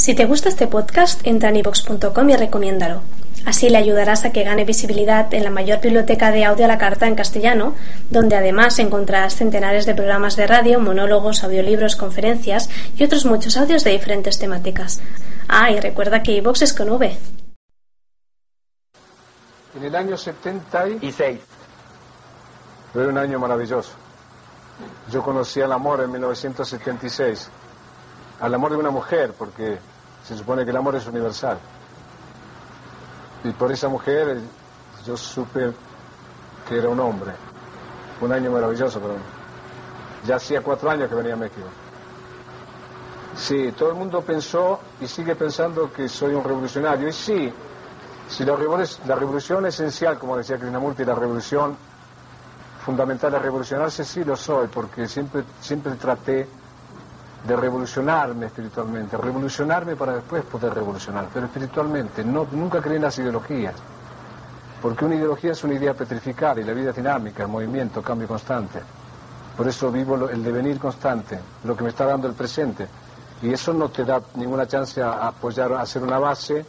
Si te gusta este podcast, entra en ivox.com y recomiéndalo. Así le ayudarás a que gane visibilidad en la mayor biblioteca de audio a la carta en castellano, donde además encontrarás centenares de programas de radio, monólogos, audiolibros, conferencias y otros muchos audios de diferentes temáticas. Ah, y recuerda que iVox es con V. En el año 76 fue un año maravilloso. Yo conocí al amor en 1976, al amor de una mujer, porque se supone que el amor es universal. Y por esa mujer yo supe que era un hombre. Un año maravilloso para. Ya hacía cuatro años que venía a México. Sí, todo el mundo pensó y sigue pensando que soy un revolucionario. Y sí, si la, la revolución esencial, como decía Krishnamurti, la revolución fundamental es revolucionarse, sí lo soy, porque siempre, siempre traté de revolucionarme espiritualmente, revolucionarme para después poder revolucionar, pero espiritualmente, no, nunca creí en las ideologías, porque una ideología es una idea petrificada y la vida es dinámica, movimiento, cambio constante. Por eso vivo el devenir constante, lo que me está dando el presente. Y eso no te da ninguna chance a apoyar, a hacer una base,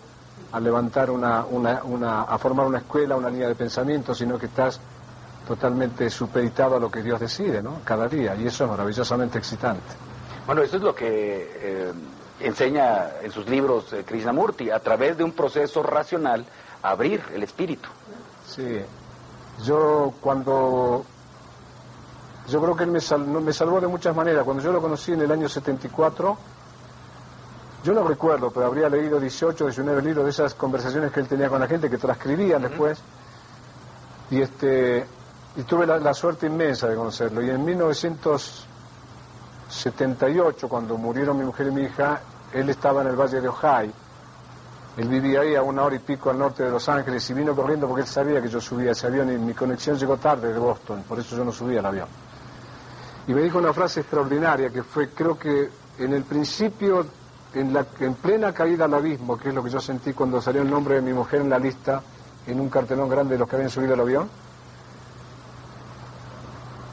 a levantar una, una, una, a formar una escuela, una línea de pensamiento, sino que estás totalmente supeditado a lo que Dios decide, ¿no? Cada día. Y eso es maravillosamente excitante. Bueno, eso es lo que eh, enseña en sus libros eh, Krishnamurti, a través de un proceso racional, abrir el espíritu. Sí, yo cuando... Yo creo que él me, me salvó de muchas maneras. Cuando yo lo conocí en el año 74, yo no recuerdo, pero habría leído 18, 19 libros de esas conversaciones que él tenía con la gente, que transcribían después. Y este y tuve la, la, suerte inmensa de conocerlo. Y en 1900 78, cuando murieron mi mujer y mi hija, él estaba en el Valle de Ojai. Él vivía ahí a una hora y pico al norte de Los Ángeles y vino corriendo porque él sabía que yo subía ese avión y mi conexión llegó tarde de Boston, por eso yo no subía al avión. Y me dijo una frase extraordinaria que fue, creo que en el principio, en, la, en plena caída al abismo, que es lo que yo sentí cuando salió el nombre de mi mujer en la lista, en un cartelón grande de los que habían subido al avión,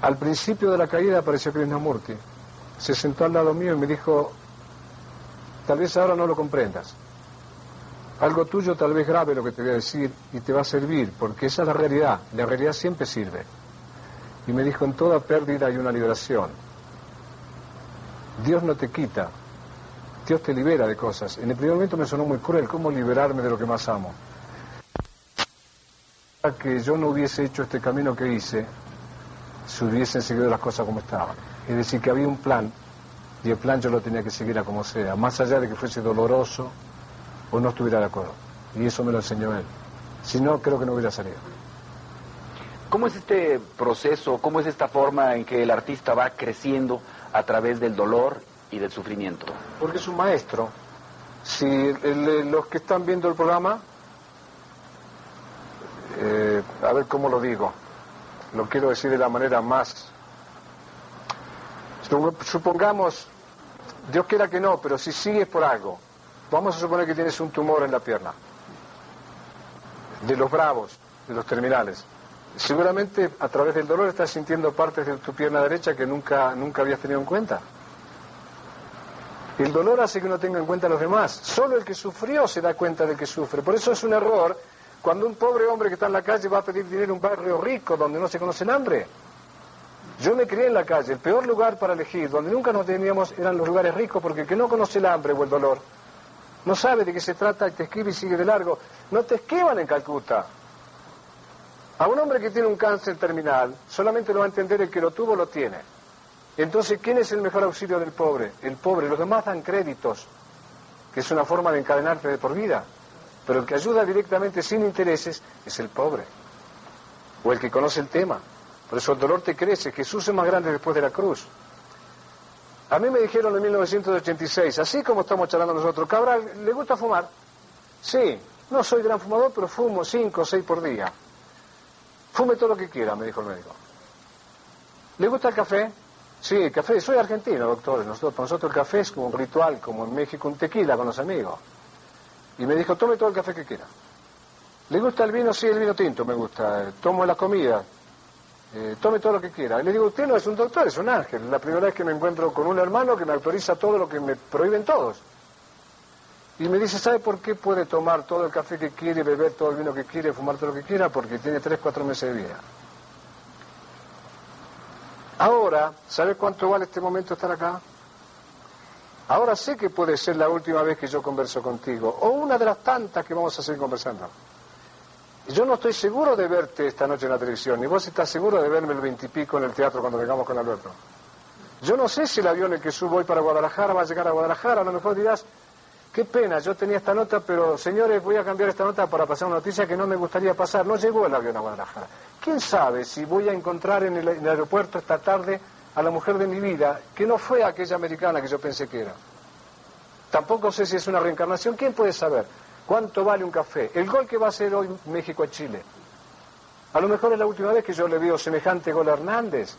al principio de la caída apareció Krishnamurti se sentó al lado mío y me dijo, tal vez ahora no lo comprendas. Algo tuyo tal vez grave lo que te voy a decir y te va a servir, porque esa es la realidad. La realidad siempre sirve. Y me dijo, en toda pérdida hay una liberación. Dios no te quita, Dios te libera de cosas. En el primer momento me sonó muy cruel, ¿cómo liberarme de lo que más amo? Que yo no hubiese hecho este camino que hice, si hubiesen seguido las cosas como estaban. Es decir, que había un plan, y el plan yo lo tenía que seguir a como sea, más allá de que fuese doloroso o no estuviera de acuerdo. Y eso me lo enseñó él. Si no, creo que no hubiera salido. ¿Cómo es este proceso, cómo es esta forma en que el artista va creciendo a través del dolor y del sufrimiento? Porque es un maestro. Si los que están viendo el programa, eh, a ver cómo lo digo, lo quiero decir de la manera más Supongamos, Dios quiera que no, pero si sigues por algo, vamos a suponer que tienes un tumor en la pierna, de los bravos, de los terminales. Seguramente a través del dolor estás sintiendo partes de tu pierna derecha que nunca, nunca habías tenido en cuenta. El dolor hace que uno tenga en cuenta a los demás. Solo el que sufrió se da cuenta de que sufre. Por eso es un error cuando un pobre hombre que está en la calle va a pedir dinero en un barrio rico donde no se conoce el hambre. Yo me crié en la calle, el peor lugar para elegir, donde nunca nos teníamos, eran los lugares ricos, porque el que no conoce el hambre o el dolor, no sabe de qué se trata, te escribe y sigue de largo. No te esquivan en Calcuta. A un hombre que tiene un cáncer terminal, solamente lo va a entender el que lo tuvo, lo tiene. Entonces, ¿quién es el mejor auxilio del pobre? El pobre. Los demás dan créditos, que es una forma de encadenarte de por vida. Pero el que ayuda directamente sin intereses es el pobre. O el que conoce el tema. Por eso el dolor te crece. Jesús es más grande después de la cruz. A mí me dijeron en 1986, así como estamos charlando nosotros, Cabral, ¿le gusta fumar? Sí, no soy gran fumador, pero fumo cinco o seis por día. Fume todo lo que quiera, me dijo el médico. ¿Le gusta el café? Sí, el café. Soy argentino, doctor. Nosotros, para nosotros el café es como un ritual, como en México un tequila con los amigos. Y me dijo, tome todo el café que quiera. ¿Le gusta el vino? Sí, el vino tinto me gusta. Tomo la comida. Eh, tome todo lo que quiera. Y le digo, usted no es un doctor, es un ángel. La primera vez que me encuentro con un hermano que me autoriza todo lo que me prohíben todos. Y me dice, ¿sabe por qué puede tomar todo el café que quiere, beber todo el vino que quiere, fumar todo lo que quiera? Porque tiene tres, cuatro meses de vida. Ahora, ¿sabe cuánto vale este momento estar acá? Ahora sé que puede ser la última vez que yo converso contigo, o una de las tantas que vamos a seguir conversando. Yo no estoy seguro de verte esta noche en la televisión, ni vos estás seguro de verme el veintipico en el teatro cuando vengamos con Alberto. Yo no sé si el avión en que subo hoy para Guadalajara va a llegar a Guadalajara, a lo mejor dirás, qué pena, yo tenía esta nota, pero señores, voy a cambiar esta nota para pasar una noticia que no me gustaría pasar. No llegó el avión a Guadalajara. ¿Quién sabe si voy a encontrar en el, en el aeropuerto esta tarde a la mujer de mi vida, que no fue aquella americana que yo pensé que era? Tampoco sé si es una reencarnación, ¿quién puede saber? ¿Cuánto vale un café? El gol que va a hacer hoy México a Chile. A lo mejor es la última vez que yo le veo semejante gol a Hernández.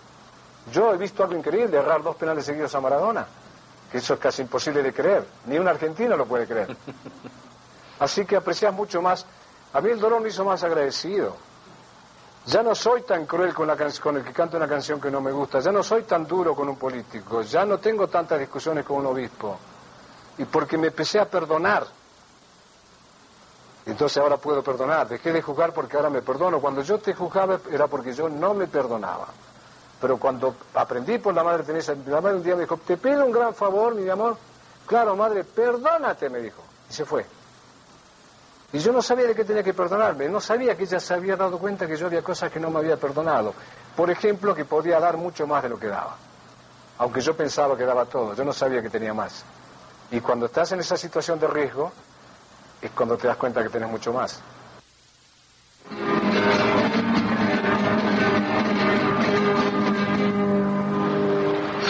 Yo he visto algo increíble, errar dos penales seguidos a Maradona, que eso es casi imposible de creer. Ni un argentino lo puede creer. Así que aprecias mucho más. A mí el dolor me hizo más agradecido. Ya no soy tan cruel con, la con el que canta una canción que no me gusta. Ya no soy tan duro con un político. Ya no tengo tantas discusiones con un obispo. Y porque me empecé a perdonar entonces ahora puedo perdonar. Dejé de juzgar porque ahora me perdono. Cuando yo te juzgaba era porque yo no me perdonaba. Pero cuando aprendí por la Madre Teresa, la Madre un día me dijo, te pido un gran favor, mi amor. Claro, Madre, perdónate, me dijo. Y se fue. Y yo no sabía de qué tenía que perdonarme. No sabía que ella se había dado cuenta que yo había cosas que no me había perdonado. Por ejemplo, que podía dar mucho más de lo que daba. Aunque yo pensaba que daba todo. Yo no sabía que tenía más. Y cuando estás en esa situación de riesgo, es cuando te das cuenta que tienes mucho más.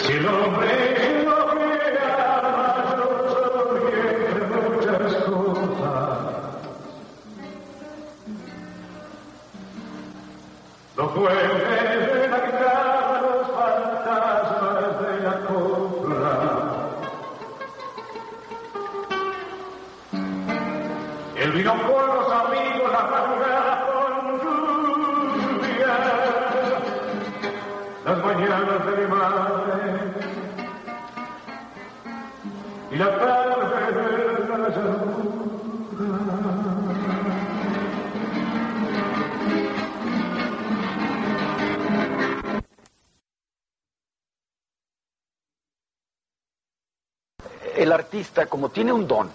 Si el hombre no crea Los amigos, la madrugada con lluvia, las mañanas de mi madre y la tarde de la llanura. El artista, como tiene un don,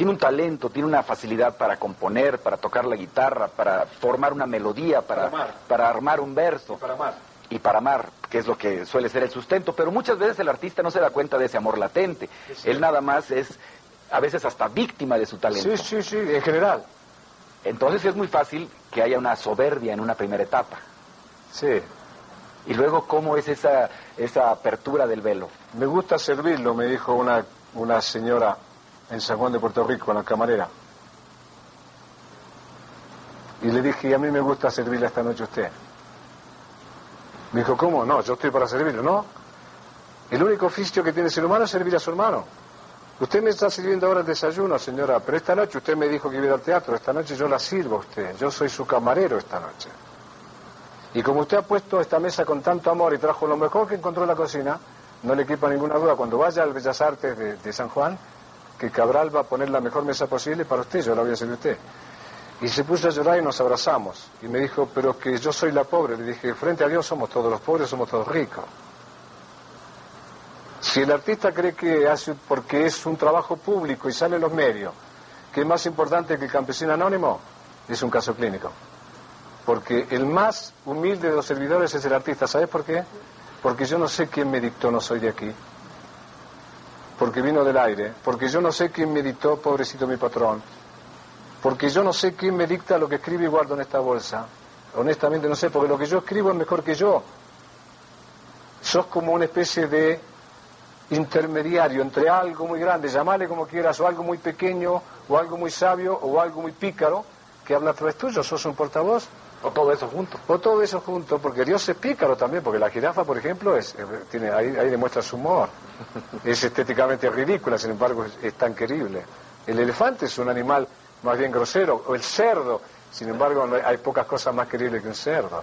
tiene un talento, tiene una facilidad para componer, para tocar la guitarra, para formar una melodía, para, Para amar. para armar un verso Para amar. y para amar, que es lo que suele ser el sustento, pero muchas veces el artista no se da cuenta de ese amor latente. Él nada más es a veces hasta víctima de su talento. Sí, sí, sí, en general. Entonces es muy fácil que haya una soberbia en una primera etapa. Sí. Y luego, ¿cómo es esa, esa apertura del velo? Me gusta servirlo, me dijo una, una señora en San Juan de Puerto Rico, la camarera. Y le dije, "Y a mí me gusta servirle esta noche a usted. Me dijo, ¿cómo? No, yo estoy para servirlo, ¿no? El único oficio que tiene el ser humano es servir a su hermano. Usted me está sirviendo ahora el desayuno, señora, pero esta noche usted me dijo que iba al teatro, esta noche yo la sirvo a usted, yo soy su camarero esta noche. Y como usted ha puesto esta mesa con tanto amor y trajo lo mejor que encontró en la cocina, no le quepa ninguna duda, cuando vaya al Bellas Artes de San Juan, que Cabral va a poner la mejor mesa posible para usted, yo la voy a servir a usted. Y se puso a llorar y nos abrazamos. Y me dijo, pero que yo soy la pobre. Le dije, frente a Dios somos todos los pobres, somos todos ricos. Si el artista cree que hace, porque es un trabajo público y sale en los medios, que es más importante que el campesino anónimo, es un caso clínico. Porque el más humilde de los servidores es el artista. ¿Sabes por qué? Porque yo no sé quién me dictó No soy de aquí. Porque vino del aire. Porque yo no sé quién me dictó Pobrecito mi patrón. Porque yo no sé quién me dicta lo que escribo y guardo en esta bolsa. Honestamente no sé, porque lo que yo escribo es mejor que yo. Sos como una especie de intermediario entre algo muy grande, llamarle como quieras, o algo muy pequeño, o algo muy sabio, o algo muy pícaro, que habla a través tuyo, sos un portavoz. O todo eso junto. O todo eso junto, porque Dios es pícaro también, porque la jirafa, por ejemplo, es, eh, tiene, ahí, ahí demuestra su humor. Es estéticamente ridícula, sin embargo, es, es tan querible. El elefante es un animal más bien grosero, o el cerdo, sin embargo, no hay, pocas cosas más queribles que un cerdo.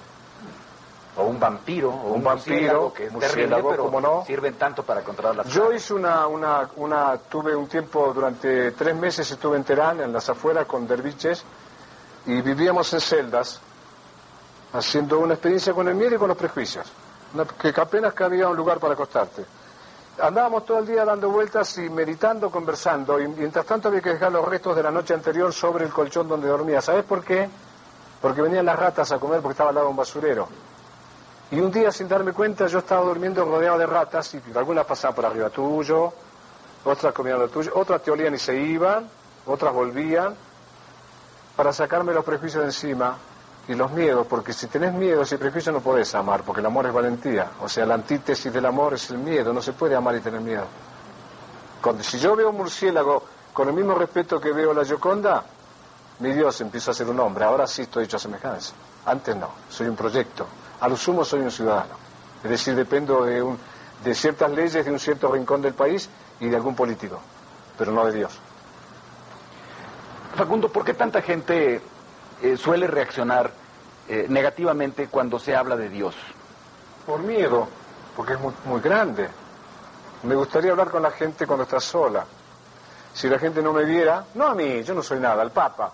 O un vampiro, o Un un, vampiro, que es terrible, murciélago, pero ¿cómo no? sirven tanto para controlar las Yo hice una, una, una, tuve un tiempo, durante tres meses estuve en Teherán, en las afueras, con derviches, y vivíamos en celdas, haciendo una experiencia con el miedo y con los prejuicios, que apenas cabía un lugar para acostarte. Andábamos todo el día dando vueltas y meditando, conversando, y mientras tanto había que dejar los restos de la noche anterior sobre el colchón donde dormía. ¿Sabes por qué? Porque venían las ratas a comer porque estaba al lado de un basurero. Y un día, sin darme cuenta, yo estaba durmiendo rodeado de ratas y algunas pasaban por arriba tuyo, otras comían lo tuyo, otras te olían y se iban, otras volvían, para sacarme los prejuicios de encima y los miedos, porque si tenés miedos y prejuicios no podés amar, porque el amor es valentía. O sea, la antítesis del amor es el miedo, no se puede amar y tener miedo. Cuando, si yo veo un murciélago con el mismo respeto que veo la Gioconda, mi Dios empieza a ser un hombre, ahora sí estoy hecho a semejanza. Antes no, soy un proyecto. A lo sumo soy un ciudadano. Es decir, dependo de, un- de ciertas leyes de un cierto rincón del país y de algún político, pero no de Dios. Facundo, ¿por qué tanta gente eh, suele reaccionar eh, negativamente cuando se habla de Dios? Por miedo, porque es muy, muy grande. Me gustaría hablar con la gente cuando está sola. Si la gente no me viera, no a mí, yo no soy nada, al Papa.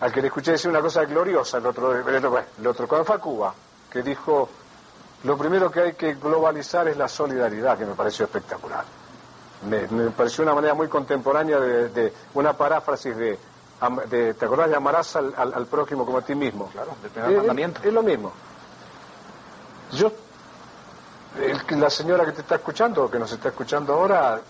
Al que le escuché decir una cosa gloriosa el otro, el otro, el otro cuando fue a Cuba, que dijo, lo primero que hay que globalizar es la solidaridad, que me pareció espectacular. Me, me pareció una manera muy contemporánea de, una paráfrasis de, de, ¿te acordás de amarás al, al- al prójimo como a ti mismo? Claro, del primer mandamiento. es lo mismo. Yo, el la señora que te está escuchando, o que nos está escuchando ahora,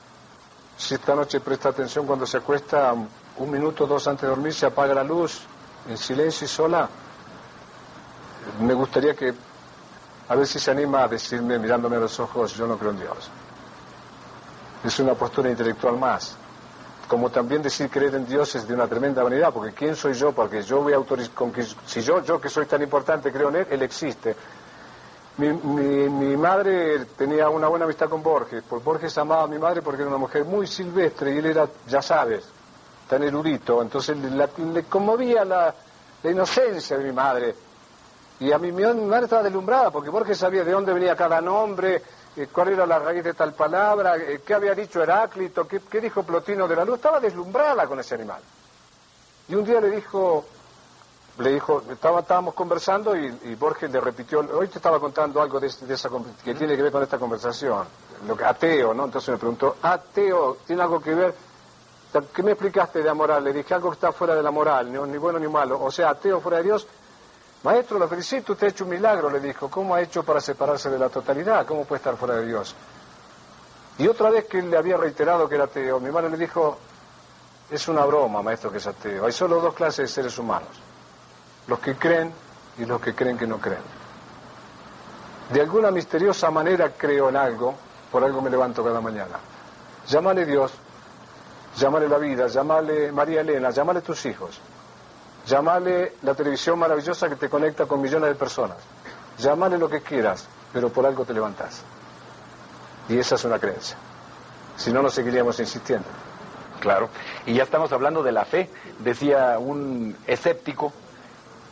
si esta noche presta atención cuando se acuesta, un minuto o dos antes de dormir, se apaga la luz, en silencio y sola, me gustaría que, a ver si se anima a decirme, mirándome a los ojos, yo no creo en Dios. Es una postura intelectual más. Como también decir creer en Dios es de una tremenda vanidad, porque ¿quién soy yo? Porque yo voy a autorizar, con que, si yo, yo que soy tan importante creo en Él, Él existe. Mi, mi, madre tenía una buena amistad con Borges, porque Borges amaba a mi madre porque era una mujer muy silvestre y él era, ya sabes, tan erudito, entonces le, conmovía la, la inocencia de mi madre. Y a mí mi, madre estaba deslumbrada porque Borges sabía de dónde venía cada nombre, cuál era la raíz de tal palabra, eh, qué había dicho Heráclito, qué, dijo Plotino de la Luz, estaba deslumbrada con ese animal. Y un día le dijo, le dijo, estábamos conversando y, Borges le repitió, hoy te estaba contando algo de, de esa que tiene que ver con esta conversación, lo que, ateo, ¿no? Entonces me preguntó, ateo, ¿tiene algo que ver? ¿Qué me explicaste de la moral? Le dije algo que está fuera de la moral, ni bueno ni malo, o sea, ateo fuera de Dios. Maestro, lo felicito, usted ha hecho un milagro, le dijo. ¿Cómo ha hecho para separarse de la totalidad? ¿Cómo puede estar fuera de Dios? Y otra vez que él le había reiterado que era ateo, mi madre le dijo, es una broma, maestro, que es ateo. Hay solo dos clases de seres humanos, los que creen y los que creen que no creen. De alguna misteriosa manera creo en algo, por algo me levanto cada mañana. Llámale Dios, llámale la vida, llámale María Elena, llámale tus hijos, llámale la televisión maravillosa que te conecta con millones de personas, llámale lo que quieras, pero por algo te levantás. Y esa es una creencia. Si no, no seguiríamos insistiendo. Claro. Y ya estamos hablando de la fe. Decía un escéptico,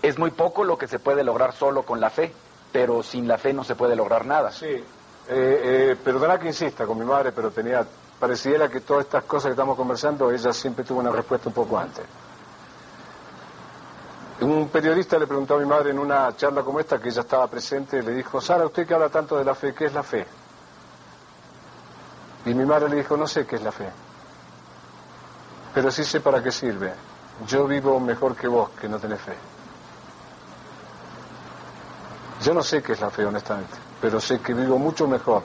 es muy poco lo que se puede lograr solo con la fe, pero sin la fe no se puede lograr nada. Sí, eh, eh, perdona que insista con mi madre, pero tenía, pareciera que todas estas cosas que estamos conversando, ella siempre tuvo una respuesta un poco antes. Un periodista le preguntó a mi madre en una charla como esta, que ella estaba presente, le dijo, Sara, usted que habla tanto de la fe, ¿qué es la fe? Y mi madre le dijo, no sé qué es la fe, pero sí sé para qué sirve. Yo vivo mejor que vos, que no tenés fe. Yo no sé qué es la fe, honestamente, pero sé que vivo mucho mejor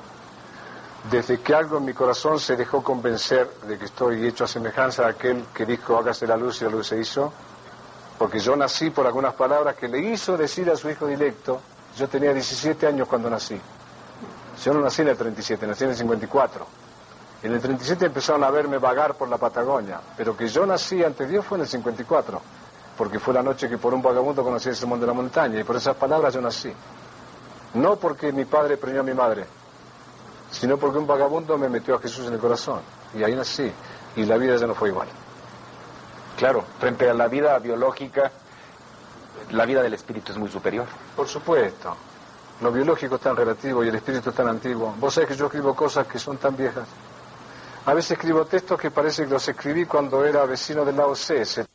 desde que algo en mi corazón se dejó convencer de que estoy hecho a semejanza de aquel que dijo hágase la luz y la luz se hizo, porque yo nací por algunas palabras que le hizo decir a su hijo directo, yo tenía 17 años cuando nací, Yo no nací en el 37, nací en el 54. En el 37 empezaron a verme vagar por la Patagonia, pero que yo nací ante Dios fue en el 54, porque fue la noche que por un vagabundo conocí el sermón de la montaña, y por esas palabras yo nací. No porque mi padre premió a mi madre, sino porque un vagabundo me metió a Jesús en el corazón, y ahí nací, y la vida ya no fue igual. Claro, frente a la vida biológica, la vida del espíritu es muy superior. Por supuesto. Lo biológico es tan relativo y el espíritu es tan antiguo. Vos sabés que yo escribo cosas que son tan viejas. A veces escribo textos que parece que los escribí cuando era vecino del lado C.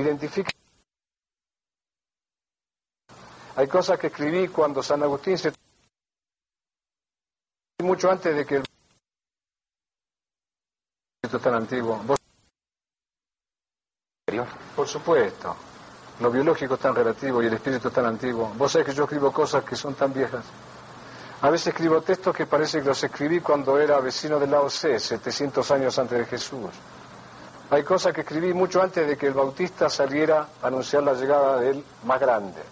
identifica. Hay cosas que escribí cuando San Agustín se. mucho antes de que el. Esto es tan antiguo. Vos-. Por supuesto. Lo biológico es tan relativo y el espíritu es tan antiguo. Vos sabés que yo escribo cosas que son tan viejas. A veces escribo textos que parece que los escribí cuando era vecino del lado C, 700 años antes de Jesús. Hay cosas que escribí mucho antes de que el Bautista saliera a anunciar la llegada del más grande.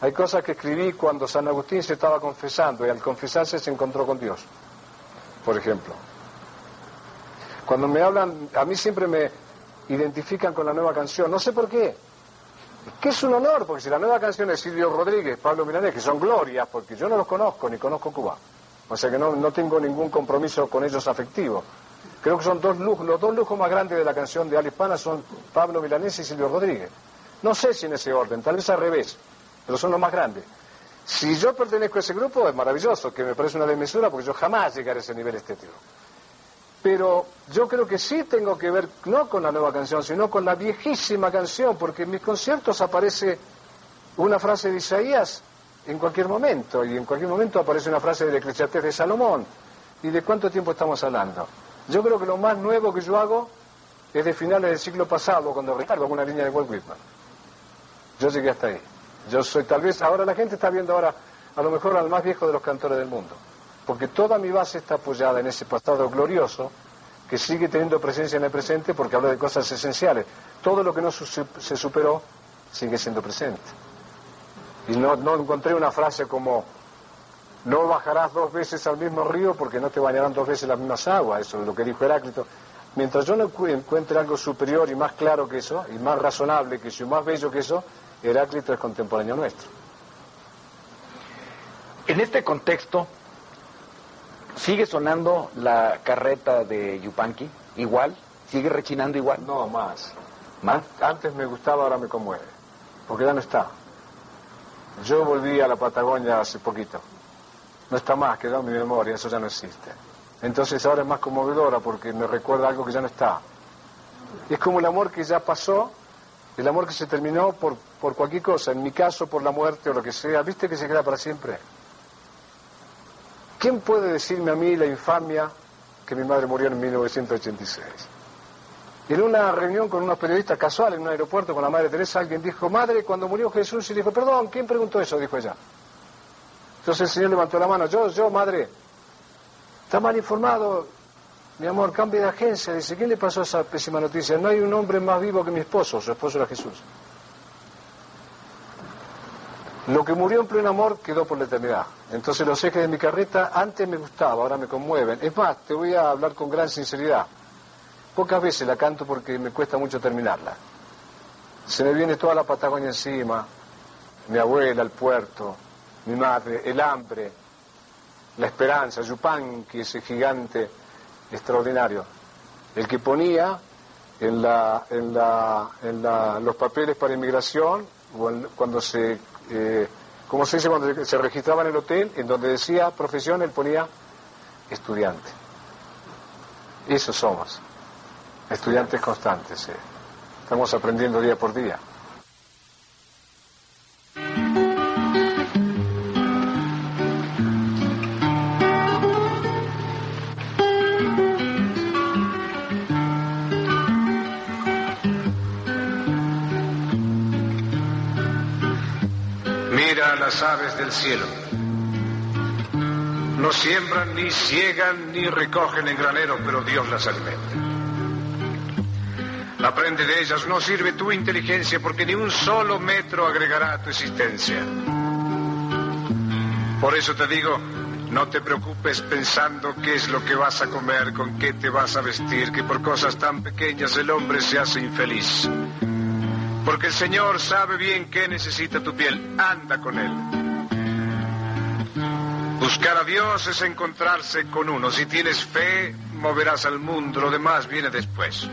Hay cosas que escribí cuando San Agustín se estaba confesando y al confesarse se encontró con Dios, por ejemplo. Cuando me hablan, a mí siempre me identifican con la nueva canción, no sé por qué. Que es un honor, porque si la nueva canción es Silvio Rodríguez, Pablo Milanés, que son glorias, porque yo no los conozco ni conozco Cuba. O sea que no, no tengo ningún compromiso con ellos afectivo. Creo que son dos lujos, los dos lujos más grandes de la canción de Ala Hispana son Pablo Milanés y Silvio Rodríguez. No sé si en ese orden, tal vez al revés, pero son los más grandes. Si yo pertenezco a ese grupo es maravilloso, que me parece una desmesura porque yo jamás llegaré a ese nivel estético. Pero yo creo que sí tengo que ver no con la nueva canción, sino con la viejísima canción, porque en mis conciertos aparece una frase de Isaías en cualquier momento, y en cualquier momento aparece una frase de Eclesiastés de Salomón. ¿Y de cuánto tiempo estamos hablando? Yo creo que lo más nuevo que yo hago es de finales del siglo pasado, cuando recargo una línea de Walt Whitman. Yo llegué hasta ahí. Yo soy tal vez, ahora la gente está viendo ahora a lo mejor al más viejo de los cantores del mundo, porque toda mi base está apoyada en ese pasado glorioso que sigue teniendo presencia en el presente porque habla de cosas esenciales. Todo lo que no se superó sigue siendo presente. Y no encontré una frase como, no bajarás dos veces al mismo río porque no te bañarán dos veces las mismas aguas, eso es lo que dijo Heráclito. Mientras yo no encu- encuentre algo superior y más claro que eso, y más razonable que eso, y más bello que eso, Heráclito es contemporáneo nuestro. En este contexto, ¿sigue sonando la carreta de Yupanqui igual? ¿Sigue rechinando igual? No, más. ¿Más? Antes me gustaba, ahora me conmueve, porque ya no está. Yo volví a la Patagonia hace poquito. No está más, quedó en mi memoria, eso ya no existe. Entonces ahora es más conmovedora porque me recuerda algo que ya no está. Es como el amor que ya pasó, el amor que se terminó por, por cualquier cosa, en mi caso por la muerte o lo que sea, ¿viste que se queda para siempre? ¿Quién puede decirme a mí la infamia que mi madre murió en 1986? En una reunión con unos periodistas casual en un aeropuerto con la madre Teresa, alguien dijo, madre, cuando murió Jesús, y dijo, perdón, ¿quién preguntó eso? Dijo ella. Entonces el señor levantó la mano, yo, yo, madre, está mal informado, mi amor, cambie de agencia. Dice, ¿quién le pasó esa pésima noticia? No hay un hombre más vivo que mi esposo, su esposo era Jesús. Lo que murió en pleno amor quedó por la eternidad. Entonces los ejes de mi carreta antes me gustaba, ahora me conmueven. Es más, te voy a hablar con gran sinceridad. Pocas veces la canto porque me cuesta mucho terminarla. Se me viene toda la Patagonia encima, mi abuela, el puerto, mi madre, el hambre, la esperanza, Yupanqui, ese gigante extraordinario. El que ponía en, la, en, la, en la, los papeles para inmigración, cuando se, eh, ¿cómo se dice? Cuando se registraba en el hotel, en donde decía profesión, él ponía estudiante. Eso somos, estudiantes constantes. sí. Estamos aprendiendo día por día. Las aves del cielo. No siembran, ni ciegan, ni recogen en granero, pero Dios las alimenta. Aprende de ellas, no sirve tu inteligencia porque ni un solo metro agregará a tu existencia. Por eso te digo, no te preocupes pensando qué es lo que vas a comer, con qué te vas a vestir, que por cosas tan pequeñas el hombre se hace infeliz. Porque el Señor sabe bien qué necesita tu piel. Anda con Él. Buscar a Dios es encontrarse con uno. Si tienes fe, moverás al mundo. Lo demás viene después.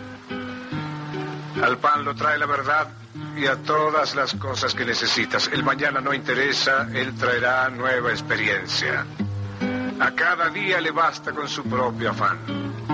Al pan lo trae la verdad y a todas las cosas que necesitas. El mañana no interesa, Él traerá nueva experiencia. A cada día le basta con su propio afán.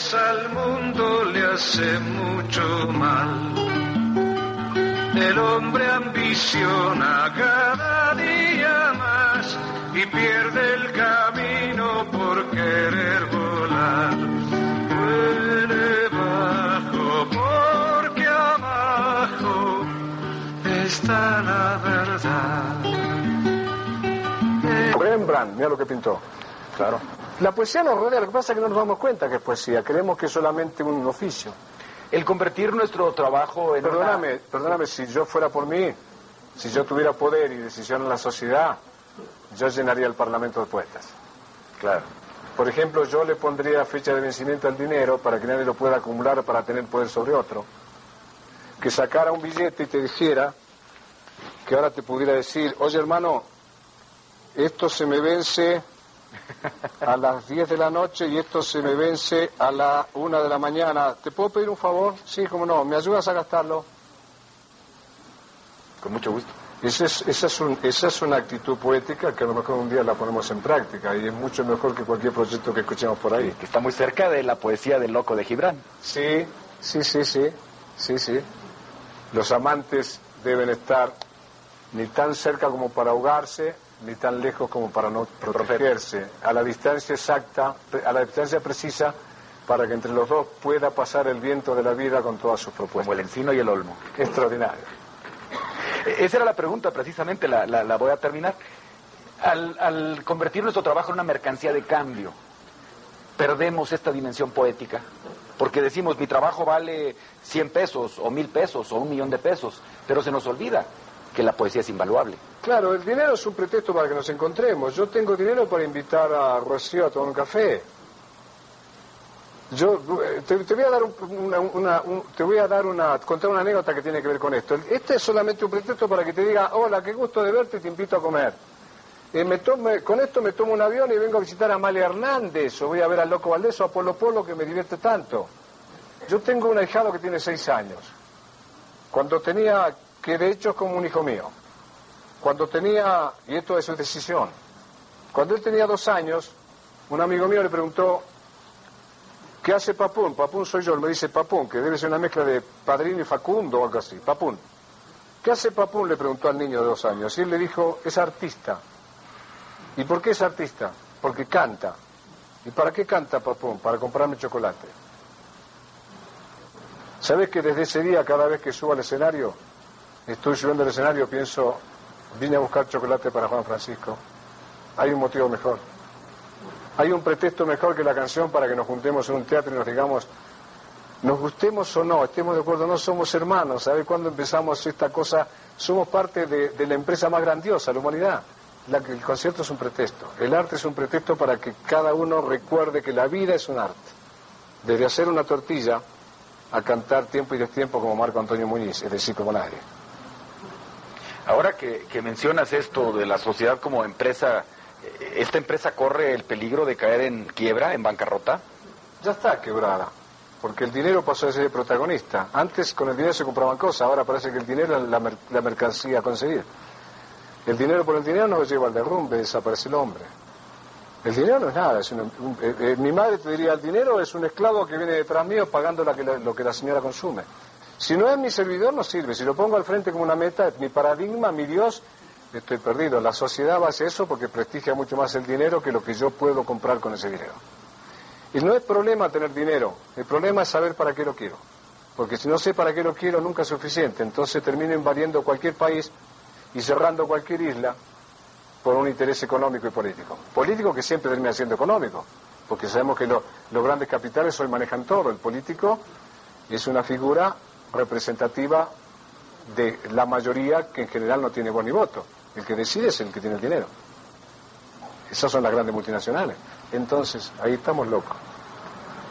Al mundo le hacen mucho mal. El hombre ambiciona cada día más y pierde el camino por querer volar. Vuele bajo porque abajo está la verdad. Rembrandt, mira lo que pintó. Claro. La poesía nos rodea, lo que pasa es que no nos damos cuenta que es poesía, creemos que es solamente un oficio. El convertir nuestro trabajo en una- Perdóname, perdóname, si yo fuera por mí, si yo tuviera poder y decisión en la sociedad, yo llenaría el Parlamento de poetas. Claro. Por ejemplo, yo le pondría fecha de vencimiento al dinero para que nadie lo pueda acumular para tener poder sobre otro. Que sacara un billete y te dijera, que ahora te pudiera decir, oye hermano, esto se me vence a las 10 de la noche y esto se me vence a la 1 de la mañana. ¿Te puedo pedir un favor? Sí, cómo no. ¿Me ayudas a gastarlo? Con mucho gusto. Esa es, esa, es un- esa es una actitud poética que a lo mejor un día la ponemos en práctica y es mucho mejor que cualquier proyecto que escuchemos por ahí. Que está muy cerca de la poesía del loco de Gibran. Sí, sí, sí, sí, sí, sí. Los amantes deben estar ni tan cerca como para ahogarse, ni tan lejos como para no protegerse, a la distancia exacta, a la distancia precisa, para que entre los dos pueda pasar el viento de la vida con todas sus Como el propuestas. encino y el olmo. Extraordinario. E- Esa era la pregunta, precisamente, la, la- la voy a terminar. Al, al convertir nuestro trabajo en una mercancía de cambio, perdemos esta dimensión poética. Porque decimos, mi trabajo vale 100 pesos, o 1000 pesos, o un millón de pesos, pero se nos olvida que la poesía es invaluable. Claro, el dinero es un pretexto para que nos encontremos. Yo tengo dinero para invitar a Rocío a tomar un café. Yo eh, te, voy a dar un- una, un- te voy a dar una contar una anécdota que tiene que ver con esto. Este es solamente un pretexto para que te diga, hola, qué gusto de verte, te invito a comer. Eh, con esto me tomo un avión y vengo a visitar a Amalia Hernández, o voy a ver al Loco Valdés o a Polo Polo que me divierte tanto. Yo tengo un ahijado que tiene seis años. Cuando tenía, que de hecho es como un hijo mío. Cuando tenía, y esto es su decisión, cuando él tenía dos años, un amigo mío le preguntó, ¿qué hace Papún? Papún soy yo, él me dice Papún, que debe ser una mezcla de Padrino y Facundo o algo así, Papún. ¿Qué hace Papún? le preguntó al niño de dos años, y él le dijo, es artista. ¿Y por qué es artista? Porque canta. ¿Y para qué canta Papún? Para comprarme chocolate. ¿Sabes que desde ese día, cada vez que subo al escenario, estoy subiendo al escenario, pienso, vine a buscar chocolate para Juan Francisco? Hay un motivo mejor. Hay un pretexto mejor que la canción para que nos juntemos en un teatro y nos digamos, nos gustemos o no, estemos de acuerdo no, somos hermanos. ¿Sabes cuándo empezamos esta cosa? Somos parte de, la empresa más grandiosa, la humanidad. el concierto es un pretexto. El arte es un pretexto para que cada uno recuerde que la vida es un arte. Desde hacer una tortilla a cantar tiempo y destiempo como Marco Antonio Muñiz, es decir, como nadie. Ahora que, que mencionas esto de la sociedad como empresa, eh, ¿esta empresa corre el peligro de caer en quiebra, en bancarrota? Ya está quebrada, porque el dinero pasó a ser el protagonista. Antes con el dinero se compraban cosas, ahora parece que el dinero es la, mer- la mercancía a conseguir. El dinero por el dinero nos lleva al derrumbe, desaparece el hombre. El dinero no es nada. es un- eh, eh, mi madre te diría, el dinero es un esclavo que viene detrás mío pagando la que la- lo que la señora consume. Si no es mi servidor, no sirve. Si lo pongo al frente como una meta, es mi paradigma, mi Dios, estoy perdido. La sociedad va hacia eso porque prestigia mucho más el dinero que lo que yo puedo comprar con ese dinero. Y no es problema tener dinero, el problema es saber para qué lo quiero. Porque si no sé para qué lo quiero, nunca es suficiente. Entonces termino invadiendo cualquier país y cerrando cualquier isla por un interés económico y político. Político que siempre termina siendo económico, porque sabemos que lo- los grandes capitales hoy manejan todo. El político es una figura representativa de la mayoría que en general no tiene voz ni voto. El que decide es el que tiene el dinero. Esas son las grandes multinacionales. Entonces, ahí estamos locos.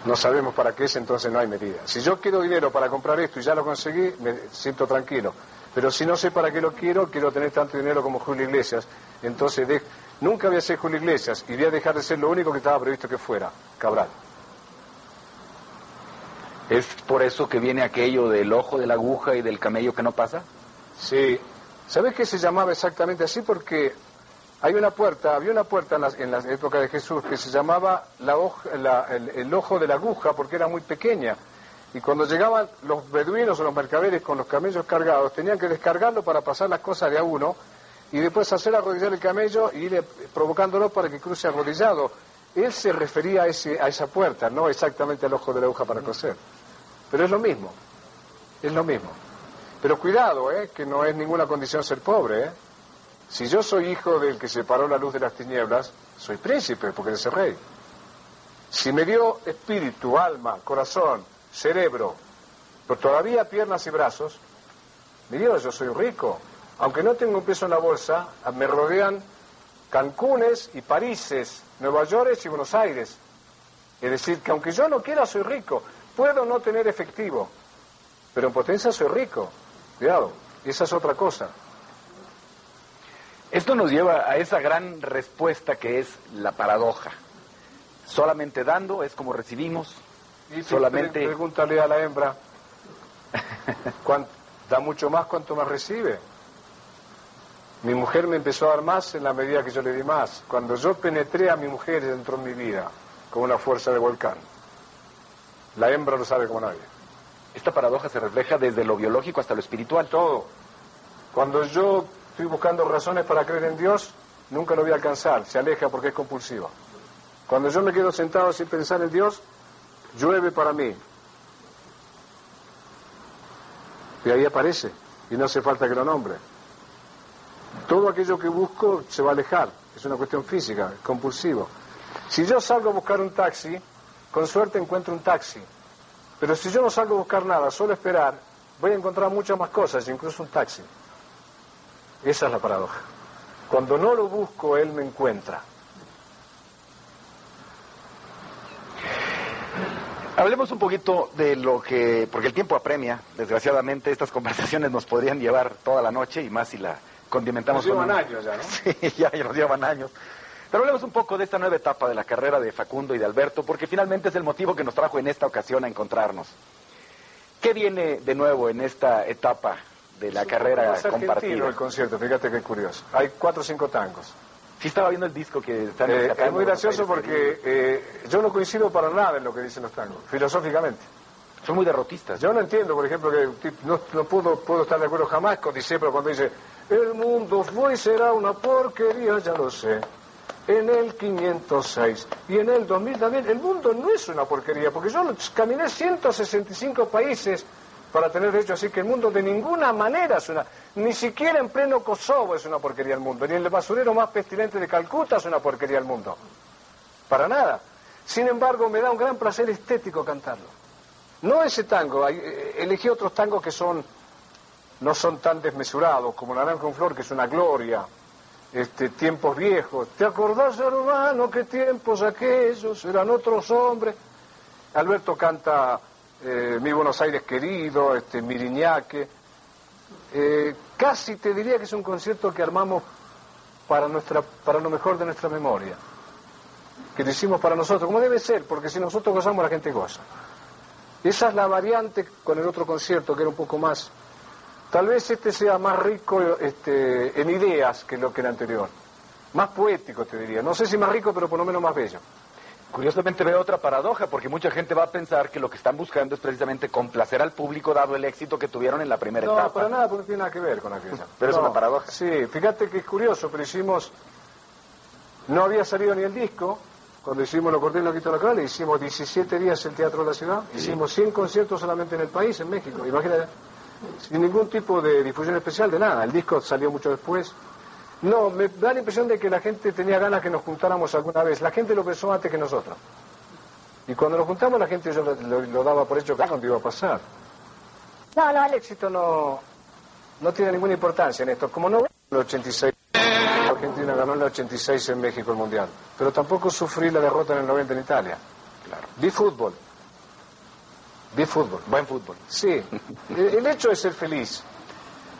No sabemos para qué es, entonces no hay medida. Si yo quiero dinero para comprar esto y ya lo conseguí, me siento tranquilo. Pero si no sé para qué lo quiero, quiero tener tanto dinero como Julio Iglesias. Entonces, nunca voy a ser Julio Iglesias y voy a dejar de ser lo único que estaba previsto que fuera, Cabral. ¿Es por eso que viene aquello del ojo de la aguja y del camello que no pasa? Sí. ¿Sabes qué se llamaba exactamente así? Porque hay una puerta, había una puerta en la, en la época de Jesús que se llamaba la la- el, el ojo de la aguja porque era muy pequeña. Y cuando llegaban los beduinos o los mercaderes con los camellos cargados, tenían que descargarlo para pasar las cosas de a uno y después hacer arrodillar el camello y ir eh, provocándolo para que cruce arrodillado. Él se refería a, ese, a esa puerta, no exactamente al ojo de la aguja para coser. Pero es lo mismo, es lo mismo. Pero cuidado, ¿eh? que no es ninguna condición ser pobre. ¿eh? Si yo soy hijo del que separó la luz de las tinieblas, soy príncipe porque eres el rey. Si me dio espíritu, alma, corazón, cerebro, pero todavía piernas y brazos, mi Dios, yo soy rico. Aunque no tengo un peso en la bolsa, me rodean Cancunes y Paríses, Nueva York y Buenos Aires. Es decir, que aunque yo no quiera, soy rico. Puedo no tener efectivo, pero en potencia soy rico. Cuidado, esa es otra cosa. Esto nos lleva a esa gran respuesta que es la paradoja. Solamente dando es como recibimos, Y solamente... pre- pregúntale a la hembra, ¿cuán- da mucho más cuanto más recibe. Mi mujer me empezó a dar más en la medida que yo le di más. Cuando yo penetré a mi mujer dentro de mi vida, con una fuerza de volcán, la hembra lo sabe como nadie. Esta paradoja se refleja desde lo biológico hasta lo espiritual. Todo. Cuando yo estoy buscando razones para creer en Dios, nunca lo voy a alcanzar, se aleja porque es compulsivo. Cuando yo me quedo sentado sin pensar en Dios, llueve para mí. Y ahí aparece, y no hace falta que lo nombre. Todo aquello que busco se va a alejar, es una cuestión física, es compulsivo. Si yo salgo a buscar un taxi, con suerte encuentro un taxi. Pero si yo no salgo a buscar nada, solo esperar, voy a encontrar muchas más cosas, incluso un taxi. Esa es la paradoja. Cuando no lo busco, él me encuentra. Hablemos un poquito de lo que, porque el tiempo apremia, desgraciadamente estas conversaciones nos podrían llevar toda la noche y más si la condimentamos Nos llevan con un- años ya, ¿no? Sí, ya, ya nos llevan años. Pero hablemos un poco de esta nueva etapa de la carrera de Facundo y de Alberto, porque finalmente es el motivo que nos trajo en esta ocasión a encontrarnos. ¿Qué viene de nuevo en esta etapa de la carrera compartida? el concierto, fíjate qué curioso. Hay cuatro o cinco tangos. Sí estaba viendo el disco que están Eh, es muy gracioso porque eh, yo no coincido para nada en lo que dicen los tangos, filosóficamente. Son muy derrotistas. Yo no entiendo, por ejemplo, que no, no puedo, puedo estar de acuerdo jamás con Discépolo cuando dice el mundo fue y será una porquería, ya lo sé. En el 506 y en el 2000 también. El mundo no es una porquería, porque yo caminé 165 países para tener derecho así que el mundo de ninguna manera es una... Ni siquiera en pleno Kosovo es una porquería el mundo, ni el basurero más pestilente de Calcuta es una porquería el mundo. Para nada. Sin embargo, me da un gran placer estético cantarlo. No ese tango, hay- eh, elegí otros tangos que son no son tan desmesurados como Naranja en Flor, que es una gloria, este, tiempos viejos. ¿Te acordás, hermano, qué tiempos aquellos? Eran otros hombres. Alberto canta eh, Mi Buenos Aires querido, este, Miriñaque. Eh, casi te diría que es un concierto que armamos para, nuestra, para lo mejor de nuestra memoria. Que lo hicimos para nosotros, como debe ser, porque si nosotros gozamos, la gente goza. Esa es la variante con el otro concierto, que era un poco más Tal vez este sea más rico este, en ideas que lo que el anterior. Más poético, te diría. No sé si más rico, pero por lo menos más bello. Curiosamente veo otra paradoja, porque mucha gente va a pensar que lo que están buscando es precisamente complacer al público dado el éxito que tuvieron en la primera etapa. No, para nada, porque no tiene nada que ver con aquella. Pero es una paradoja. Sí, fíjate que es curioso, pero hicimos... No había salido ni el disco, cuando hicimos Lo Corté y Lo Quito la Cala, hicimos 17 días en el Teatro de la Ciudad, hicimos 100 conciertos solamente en el país, en México, imagínate sin ningún tipo de difusión especial de nada. El disco salió mucho después. No, me da la impresión de que la gente tenía ganas que nos juntáramos alguna vez. La gente lo pensó antes que nosotros. Y cuando nos juntamos la gente yo lo, daba por hecho que cuando iba a pasar. No, no, el éxito no, no tiene ninguna importancia en esto. Como no el 86, Argentina ganó en el 86 en México el Mundial. Pero tampoco sufrí la derrota en el 90 en Italia. Claro. Vi fútbol. Vi fútbol. Buen fútbol. Sí. El hecho es ser feliz.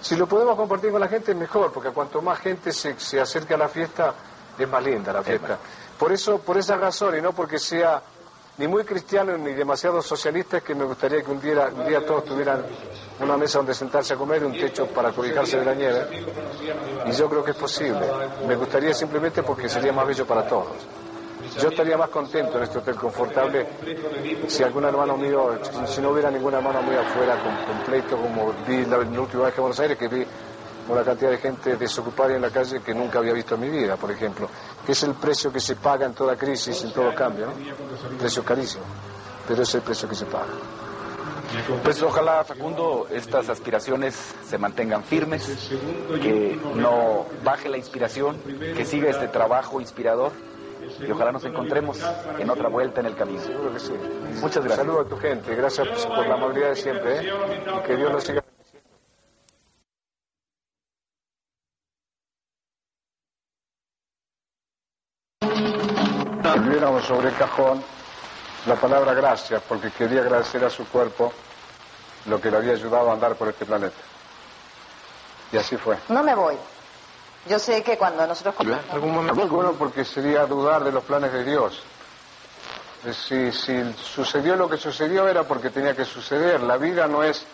Si lo podemos compartir con la gente, mejor, porque cuanto más gente se, se acerca a la fiesta, es más linda la fiesta. Por eso, por esa razón, y no porque sea ni muy cristiano ni demasiado socialista, es que me gustaría que un día, un día todos tuvieran una mesa donde sentarse a comer y un techo para cobijarse de la nieve. Y yo creo que es posible. Me gustaría simplemente porque sería más bello para todos. Yo estaría más contento en este hotel confortable si algún hermano mío, si no hubiera ningún hermano mío afuera completo, como vi la, la última vez que Buenos Aires, que vi una cantidad de gente desocupada en la calle que nunca había visto en mi vida, por ejemplo, que es el precio que se paga en toda crisis, en todo cambio, ¿no? Precio carísimo, pero es el precio que se paga. Pues ojalá, Facundo, estas aspiraciones se mantengan firmes, que no baje la inspiración, que siga este trabajo inspirador y ojalá nos encontremos en otra vuelta en el camino. Seguro que sí. Muchas gracias. Saludo a tu gente, gracias por la amabilidad de siempre, ¿eh? y que Dios nos siga. Olvidáramos sobre el cajón la palabra gracias, porque quería agradecer a su cuerpo lo que le había ayudado a andar por este planeta. Y así fue. No me voy. Yo sé que cuando nosotros... ¿Algún momento? Bueno, porque sería dudar de los planes de Dios. Si, si sucedió lo que sucedió era porque tenía que suceder. La vida no es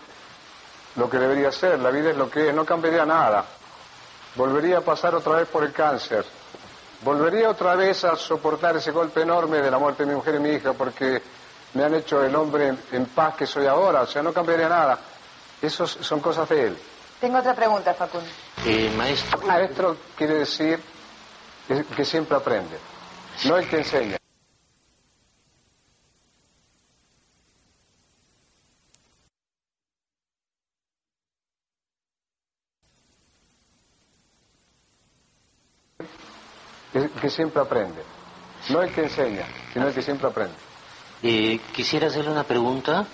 lo que debería ser, la vida es lo que es, no cambiaría nada. Volvería a pasar otra vez por el cáncer. Volvería otra vez a soportar ese golpe enorme de la muerte de mi mujer y mi hija porque me han hecho el hombre en, paz que soy ahora. O sea, no cambiaría nada. Esas son cosas de él. Tengo otra pregunta, Facundo. Eh, maestro. Maestro quiere decir que siempre aprende, no el que enseña. Que, siempre aprende, no el que enseña, sino el que siempre aprende. Eh, quisiera hacerle una pregunta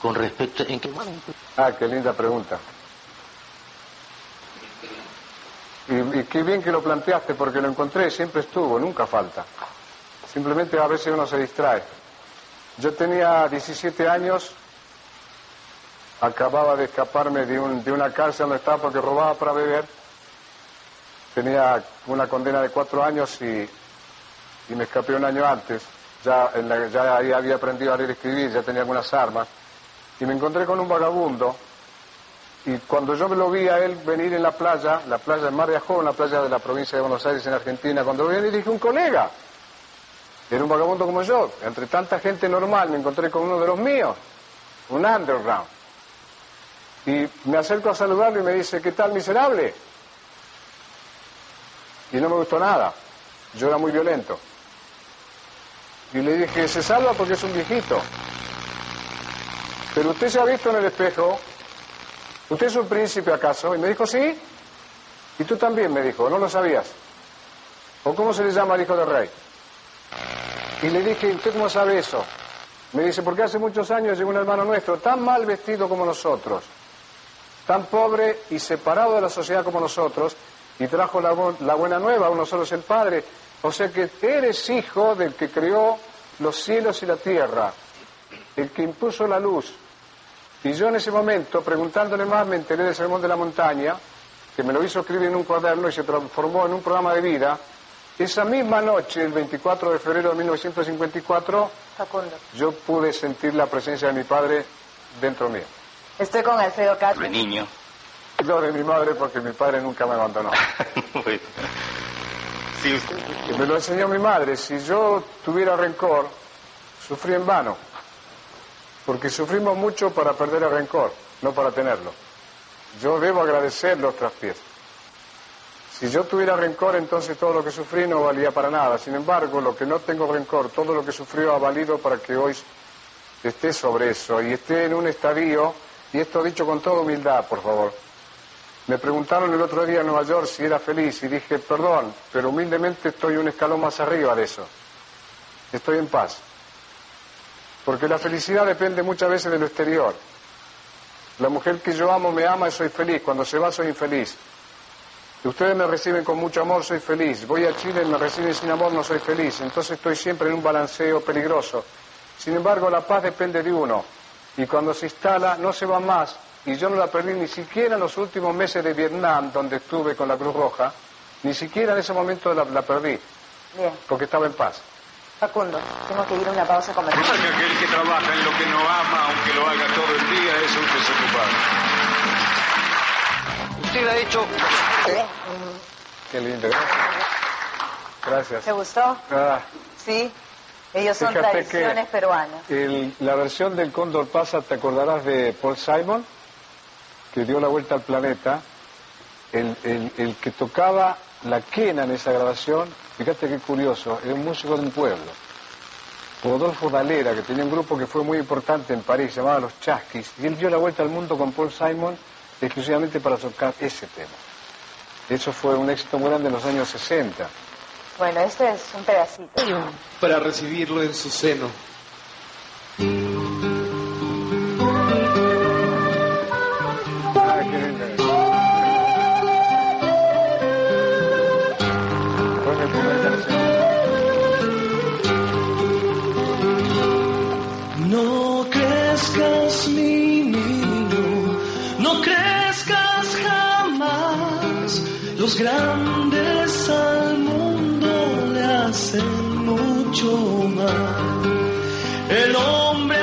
con respecto... ¿en qué... Ah, qué linda pregunta. Y, qué bien que lo planteaste porque lo encontré, siempre estuvo, nunca falta. Simplemente a veces uno se distrae. Yo tenía 17 años, acababa de escaparme de, un, de una cárcel donde estaba porque robaba para beber. Tenía una condena de cuatro años y, y me escapé un año antes. Ya, ya había aprendido a leer y escribir, ya tenía algunas armas. Y me encontré con un vagabundo y cuando yo lo vi a él venir en la playa, la playa de Mar de Ajó, la playa de la provincia de Buenos Aires en Argentina, cuando lo vi dije, un colega, era un vagabundo como yo, entre tanta gente normal me encontré con uno de los míos, un underground. Y me acerco a saludarlo y me dice, ¿qué tal miserable? Y no me gustó nada, yo era muy violento. Y le dije, se salva porque es un viejito. Pero usted se ha visto en el espejo ¿Usted es un príncipe acaso? Y me dijo, sí. Y tú también, me dijo, ¿no lo sabías? ¿O cómo se le llama al hijo del rey? Y le dije, ¿usted cómo sabe eso? Me dice, porque hace muchos años llegó un hermano nuestro, tan mal vestido como nosotros, tan pobre y separado de la sociedad como nosotros, y trajo la, la buena nueva, uno solo es el Padre. O sea que eres hijo del que creó los cielos y la tierra, el que impuso la luz. Y yo en ese momento, preguntándole más, me enteré del Sermón de la Montaña, que me lo hizo escribir en un cuaderno y se transformó en un programa de vida. Esa misma noche, el 24 de febrero de 1954, Facundo. yo pude sentir la presencia de mi padre dentro mío. Estoy con Alfredo Castro. De niño. No de mi madre porque mi padre nunca me abandonó. Sí, usted. Me lo enseñó mi madre. Si yo tuviera rencor, sufrí en vano. Porque sufrimos mucho para perder el rencor, no para tenerlo. Yo debo agradecer los traspiés. Si yo tuviera rencor, entonces todo lo que sufrí no valía para nada. Sin embargo, lo que no tengo rencor, todo lo que sufrió ha valido para que hoy esté sobre eso y esté en un estadio, y esto dicho con toda humildad, por favor. Me preguntaron el otro día en Nueva York si era feliz y dije, perdón, pero humildemente estoy un escalón más arriba de eso. Estoy en paz. Porque la felicidad depende muchas veces de lo exterior. La mujer que yo amo me ama y soy feliz. Cuando se va soy infeliz. Ustedes me reciben con mucho amor, soy feliz. Voy a Chile y me reciben sin amor, no soy feliz. Entonces estoy siempre en un balanceo peligroso. Sin embargo, la paz depende de uno. Y cuando se instala, no se va más. Y yo no la perdí ni siquiera en los últimos meses de Vietnam, donde estuve con la Cruz Roja. Ni siquiera en ese momento la, la perdí, Bien. porque estaba en paz. Facundo, tengo que ir a una pausa comercial. Porque aquel que trabaja en lo que no ama, aunque lo haga todo el día, es un desocupado. Usted ha hecho... Qué lindo. ¿eh? Gracias. ¿Te gustó? Ah, Sí. Ellos son Fíjate que- tradiciones peruanas. el- la versión del Cóndor pasa, ¿te acordarás de Paul Simon? Que dio la vuelta al planeta. El, el- el que tocaba la quena en esa grabación, fíjate qué curioso, era un músico de un pueblo. Rodolfo Dalera, que tenía un grupo que fue muy importante en París, se llamaba Los Chasquis, y él dio la vuelta al mundo con Paul Simon exclusivamente para tocar ese tema. Eso fue un éxito muy grande en los años 60. Bueno, este es un pedacito. para recibirlo en su seno. Grandes al mundo le hacen mucho mal. El hombre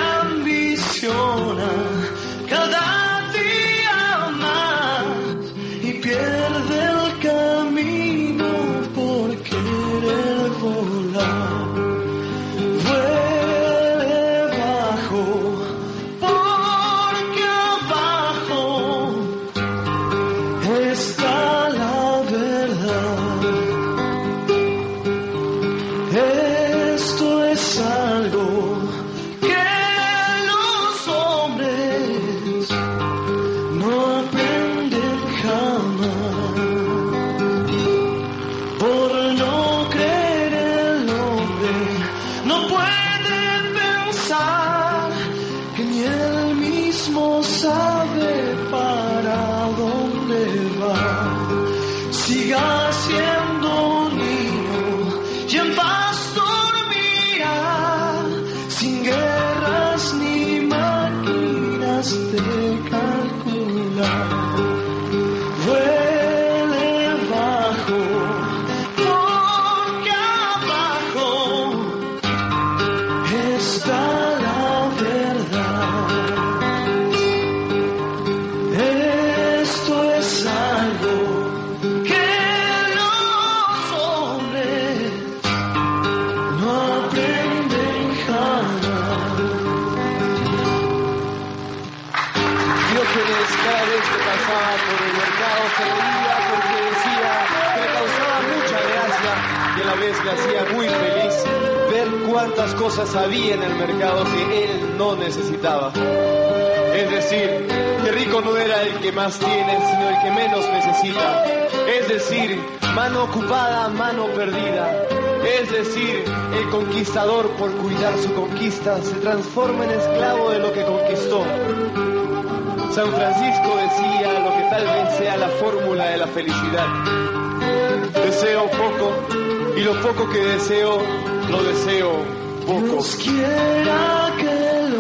se transforma en esclavo de lo que conquistó. San Francisco decía lo que tal vez sea la fórmula de la felicidad. Deseo poco y lo poco que deseo lo deseo poco. Quiera que el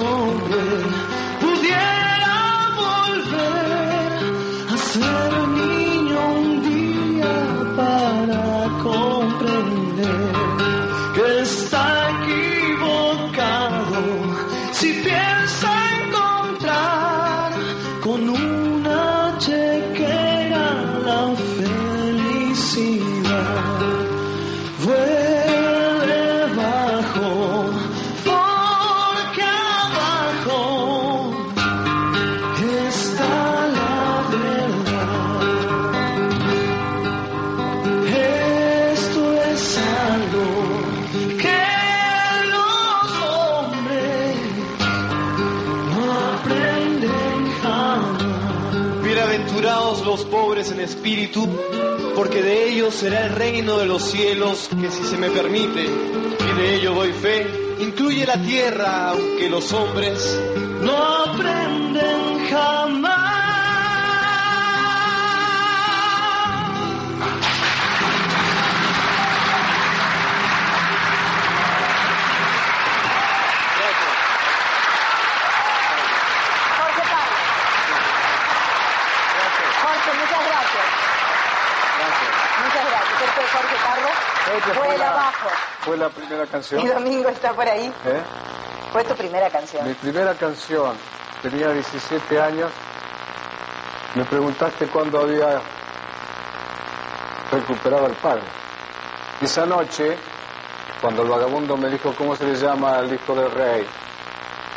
porque de ellos será el reino de los cielos, que si se me permite, y de ello doy fe, incluye la tierra, aunque los hombres no aprenden fue la primera canción. Y Domingo está por ahí. ¿eh? Fue tu primera canción. Mi primera canción, tenía 17 años. Me preguntaste cuándo había recuperado al padre. Esa noche, cuando el vagabundo me dijo cómo se le llama al hijo del rey,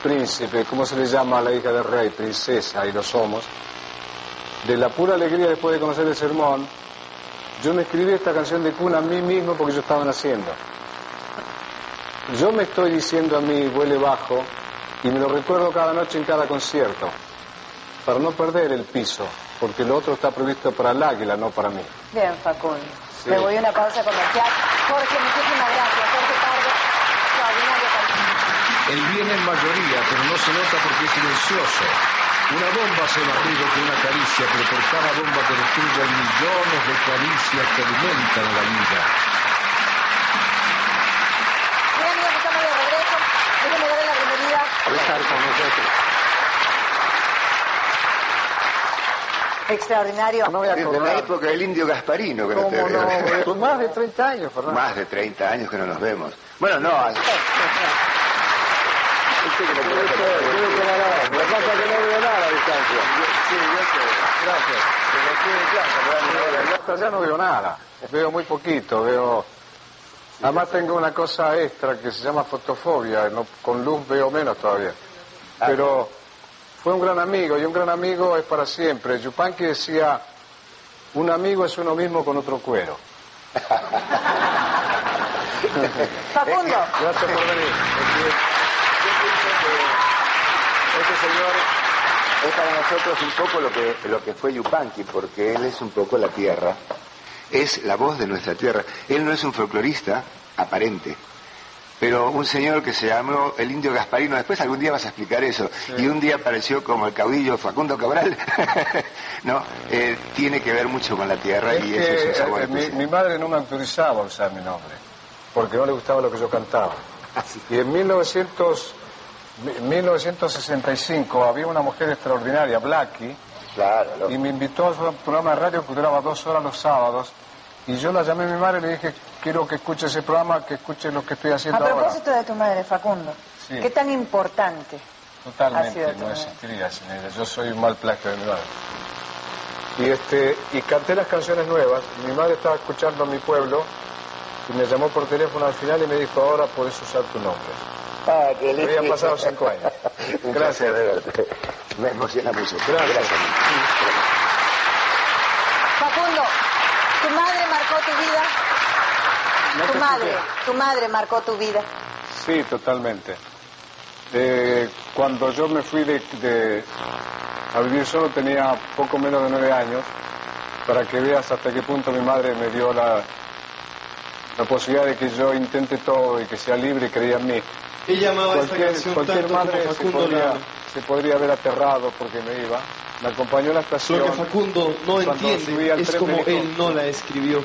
príncipe, cómo se le llama a la hija del rey, princesa, y lo somos, de la pura alegría después de conocer el sermón, yo me escribí esta canción de cuna a mí mismo porque yo estaba naciendo. Yo me estoy diciendo a mí, vuele bajo, y me lo recuerdo cada noche en cada concierto, para no perder el piso, porque lo otro está previsto para el águila, no para mí. Bien, Facundo. Sí. Me voy a una pausa comercial. Jorge, muchísimas gracias. Jorge Carlos, extraordinario. Él viene en mayoría, pero no se nota porque es silencioso. Una bomba hace más ruido que una caricia, pero por cada bomba que destruye hay millones de caricias que alimentan a la vida. Bien, amigos, estamos de regreso. Déjenme darle la bienvenida. Extraordinario. No voy a de la época del indio Gasparino que no te ¿Cómo veo. no? Con más de 30 años, Fernando. Más de 30 años que no nos vemos. Bueno, no. al- Tomar agua. Lo que pasa es que no veo nada a distancia. Sí, yo sé. Gracias. Desde aquí casa, hasta allá no veo nada. Veo muy poquito, veo... Además tengo una cosa extra que se llama fotofobia. no- con luz veo menos todavía. Pero fue un gran amigo y un gran amigo es para siempre. Yupanqui decía, un amigo es uno mismo con otro cuero. Facundo. Gracias por venir. Este señor es para nosotros un poco lo que, lo que fue Yupanqui, porque él es un poco la tierra. Es la voz de nuestra tierra. Él no es un folclorista aparente, pero un señor que se llamó el indio Gasparino, después algún día vas a explicar eso, y un día apareció como el caudillo Facundo Cabral, no, Eh, tiene que ver mucho con la tierra Es y eso es un sabor eh, mi, mi madre no me autorizaba a usar mi nombre, porque no le gustaba lo que yo cantaba. Y en 1900, mi- 1965 había una mujer extraordinaria, Blackie, Claro, y me invitó a un programa de radio que duraba dos horas los sábados. Y yo la llamé a mi madre y le dije, quiero que escuche ese programa, que escuche lo que estoy A haciendo ahora. propósito de tu madre, Facundo, Sí. ¿qué tan importante ha sido Totalmente, tu no existiría sin ella. Yo soy un mal plagio de mi madre. Y, este, y canté las canciones nuevas. Mi madre estaba escuchando a mi pueblo y me llamó por teléfono al final y me dijo, ahora puedes usar tu nombre. Ah, qué lindo. Habían pasado cinco años. Gracias. de verte. Me emociona mucho. Gracias. Facundo, tu madre marcó tu vida. No Tu madre, escuché. tu madre marcó tu vida. Sí, totalmente. Eh, cuando yo me fui de, de- a vivir solo tenía poco menos de nueve años, para que veas hasta qué punto mi madre me dio la, la posibilidad de que yo intente todo y que sea libre y creía en mí. Ella amaba esta Cualquier, canción cualquier tanto madre como se Facundo la podría, se podría haber aterrado porque me iba, Me acompañó a la estación. Lo que Facundo no entiende es como él no la escribió.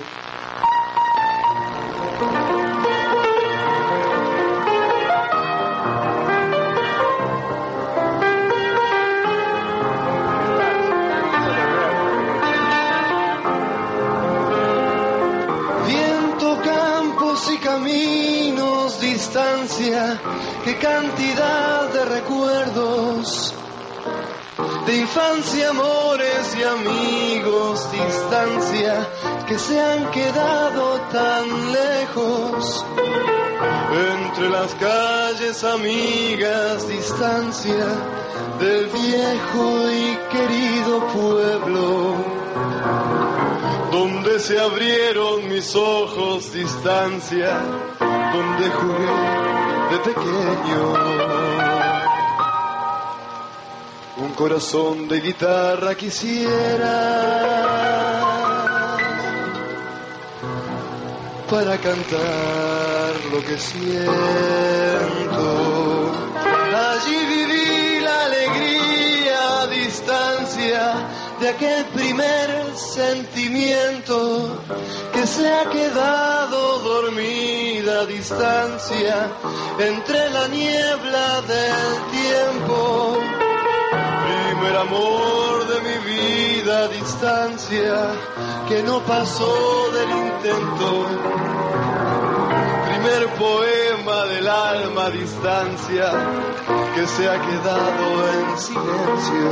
Qué cantidad de recuerdos. De infancia, amores y amigos, distancia, que se han quedado tan lejos. Entre las calles amigas, distancia del viejo y querido pueblo donde se abrieron mis ojos, distancia, donde jugué de pequeño. Un corazón de guitarra quisiera para cantar lo que siento. Allí viví la alegría a distancia de aquel primer sentimiento que se ha quedado dormida distancia entre la niebla del tiempo. Primer amor de mi vida distancia que no pasó del intento. Primer poema del alma distancia que se ha quedado en silencio.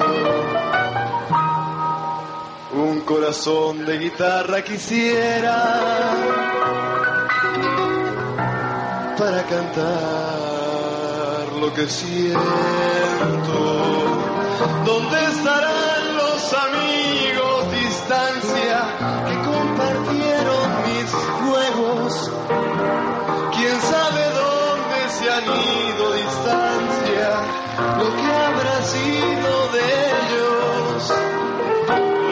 Un corazón de guitarra quisiera para cantar lo que siento. ¿Dónde estarán los amigos distancia que compartieron mis juegos? ¿Quién sabe dónde se han ido distancia? Lo que habrá sido de ellos.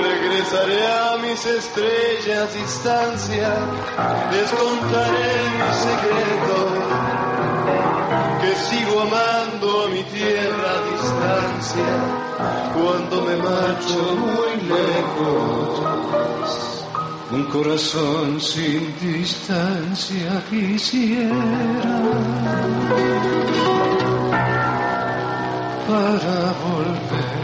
Regresaré a mis estrellas distancia, les contaré mi secreto, que sigo amando a mi tierra a distancia, cuando me marcho muy lejos. Un corazón sin distancia quisiera para volver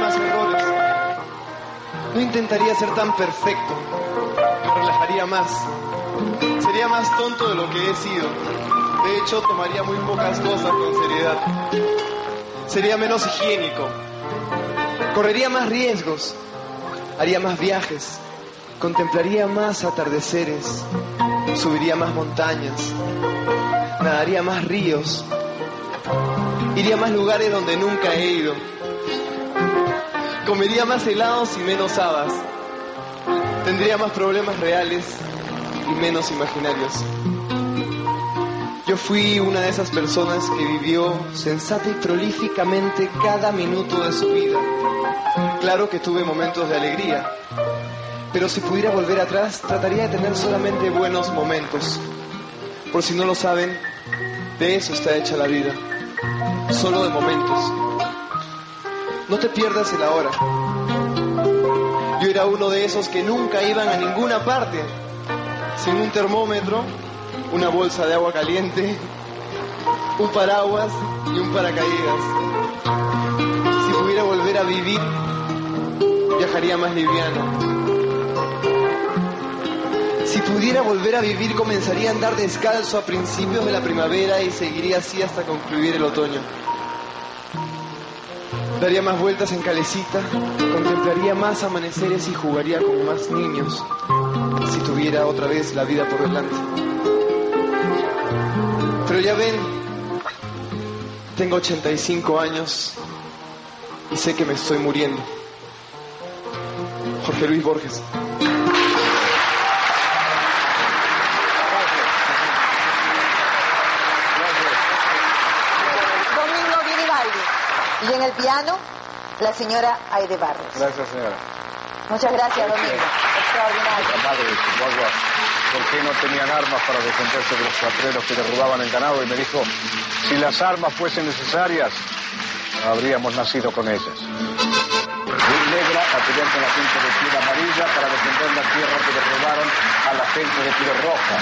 más errores. No intentaría ser tan perfecto, me relajaría más. Sería más tonto de lo que he sido. De hecho, tomaría muy pocas cosas con seriedad. Sería menos higiénico. Correría más riesgos. Haría más viajes. Contemplaría más atardeceres. Subiría más montañas. Nadaría más ríos. Iría a más lugares donde nunca he ido. Comería más helados y menos habas. Tendría más problemas reales y menos imaginarios. Yo fui una de esas personas que vivió sensata y prolíficamente cada minuto de su vida. Claro que tuve momentos de alegría, pero si pudiera volver atrás, trataría de tener solamente buenos momentos. Por si no lo saben, de eso está hecha la vida. Solo de momentos. No te pierdas el ahora. Yo era uno de esos que nunca iban a ninguna parte. Sin un termómetro, una bolsa de agua caliente, un paraguas y un paracaídas. Si pudiera volver a vivir, viajaría más liviano. Si pudiera volver a vivir, comenzaría a andar descalzo a principios de la primavera y seguiría así hasta concluir el otoño. Daría más vueltas en calecita, contemplaría más amaneceres y jugaría con más niños, si tuviera otra vez la vida por delante. Pero ya ven, tengo 85 años y sé que me estoy muriendo. Jorge Luis Borges. Y en el piano, la señora Aide Barros. Gracias, señora. Muchas gracias, gracias. Domingo. Extraordinario. La madre de Chihuahua, ¿por qué no tenían armas para defenderse de los patreros que les robaban el ganado? Y me dijo, si las armas fuesen necesarias, habríamos nacido con ellas. Muy negra a con la gente de piel amarilla para defender la tierra que le robaron a la gente de piel roja.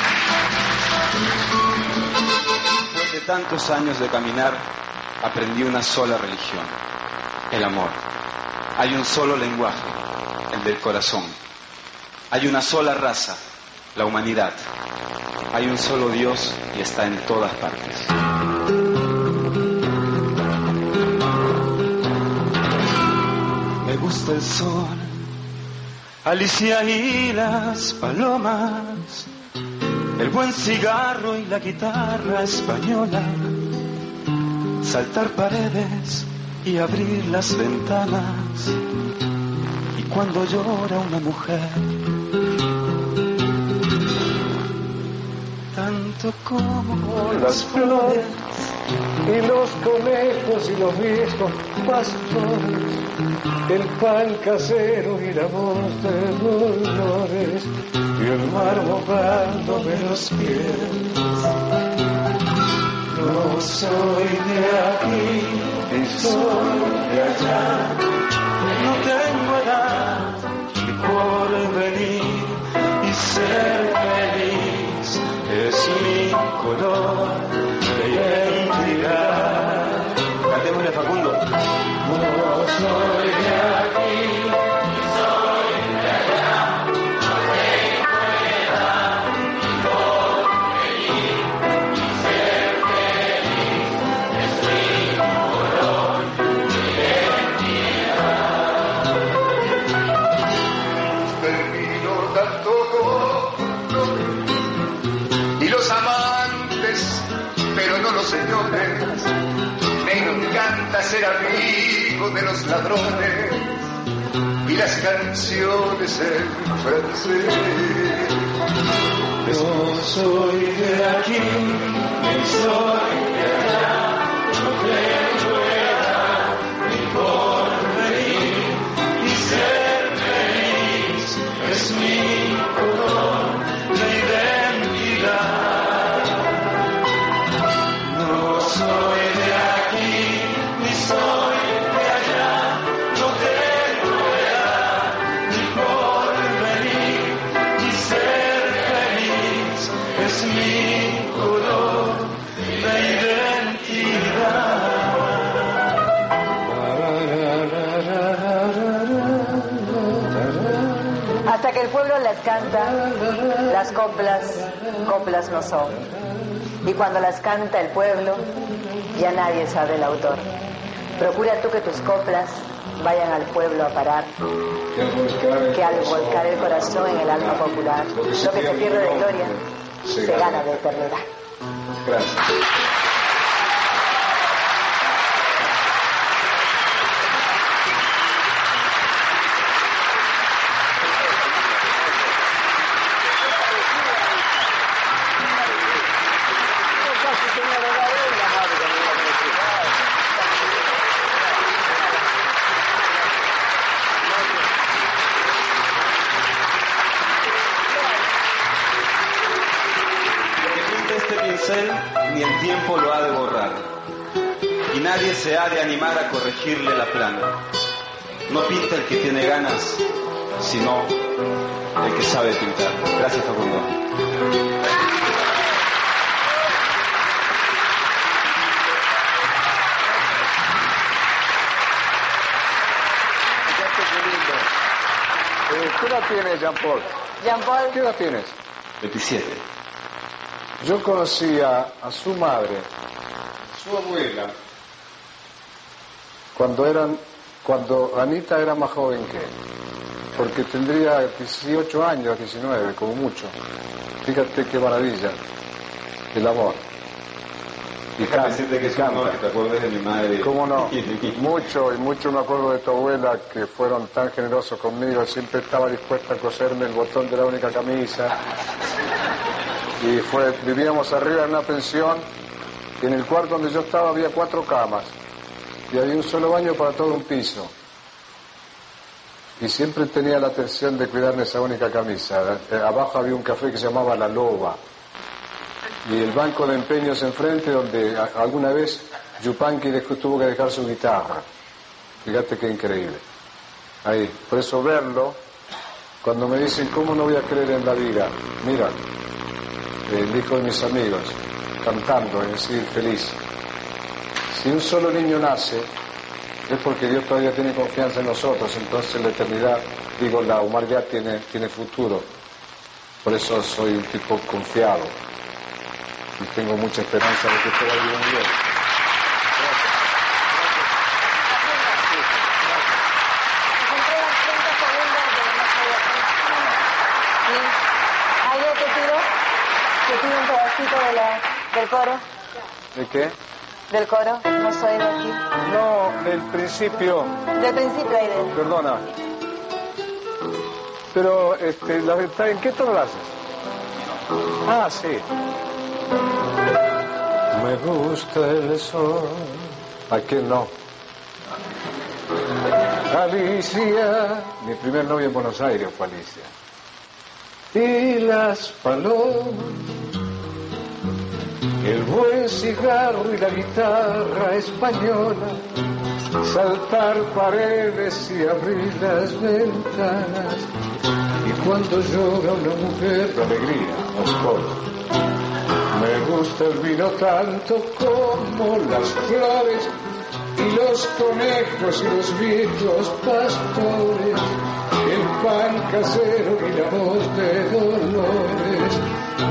Después de tantos años de caminar, aprendí una sola religión, el amor. Hay un solo lenguaje, el del corazón. Hay una sola raza, la humanidad. Hay un solo Dios y está en todas partes. Me gusta el sol, Alicia y las palomas, el buen cigarro y la guitarra española, saltar paredes y abrir las ventanas, y cuando llora una mujer, tanto como Las flores y los conejos y los viejos pastores, el pan casero y la voz de dolores, y el mar mojándome los pies. No soy de aquí y soy de allá, ladrones y las canciones en francés. No soy de aquí, ni soy de allá, no tengo edad ni por venir y ser feliz es mi que el pueblo las canta, las coplas, coplas no son. Y cuando las canta el pueblo, ya nadie sabe el autor. Procura tú que tus coplas vayan al pueblo a parar, que al volcar el corazón en el alma popular, lo que se pierde de gloria se gana de eternidad. Gracias. Que tiene ganas, sino el que sabe pintar. Gracias, Facundo. Eh, ¿Qué edad tienes, Jean Paul? Jean Paul, ¿Qué edad tienes? 27. Yo conocí a, a su madre, su abuela, cuando eran, cuando Anita era más joven que él, porque tendría 18 años, 19, como mucho. Fíjate qué maravilla, el amor. Y canta, que un honor canta. que te acuerdes de mi madre. ¿Cómo no? Mucho, y mucho me acuerdo de tu abuela, que fueron tan generosos conmigo, siempre estaba dispuesta a coserme el botón de la única camisa. Y fue, vivíamos arriba en una pensión, y en el cuarto donde yo estaba había cuatro camas. Y había un solo baño para todo un piso. Y siempre tenía la atención de cuidarme esa única camisa. Eh, Abajo había un café que se llamaba La Loba. Y el banco de empeños enfrente donde alguna vez Yupanqui tuvo que dejar su guitarra. Fíjate qué increíble. Ahí, por eso verlo, cuando me dicen, ¿cómo no voy a creer en la vida? Mira, el hijo de mis amigos, cantando, es decir, feliz. Si un solo niño nace, es porque Dios todavía tiene confianza en nosotros, entonces la eternidad, digo, la humanidad tiene, tiene futuro. Por eso soy un tipo confiado y tengo mucha esperanza de que todo vaya bien. ¿Algo te un pedacito de la, del coro. ¿De qué? Del coro. No soy de aquí. No, del principio, Del principio de... perdona. Pero, este, la verdad, ¿en qué tono lo haces? Ah, sí. Me gusta el sol. ¿A quién no? Alicia. Mi primer novio en Buenos Aires fue Alicia. Y las palomas. El buen cigarro y la guitarra española. Saltar paredes y abrir las ventanas. Y cuando llora una mujer, la alegría, oscura. Me gusta el vino tanto como las flores y los conejos y los viejos pastores, el pan casero y la voz de dolores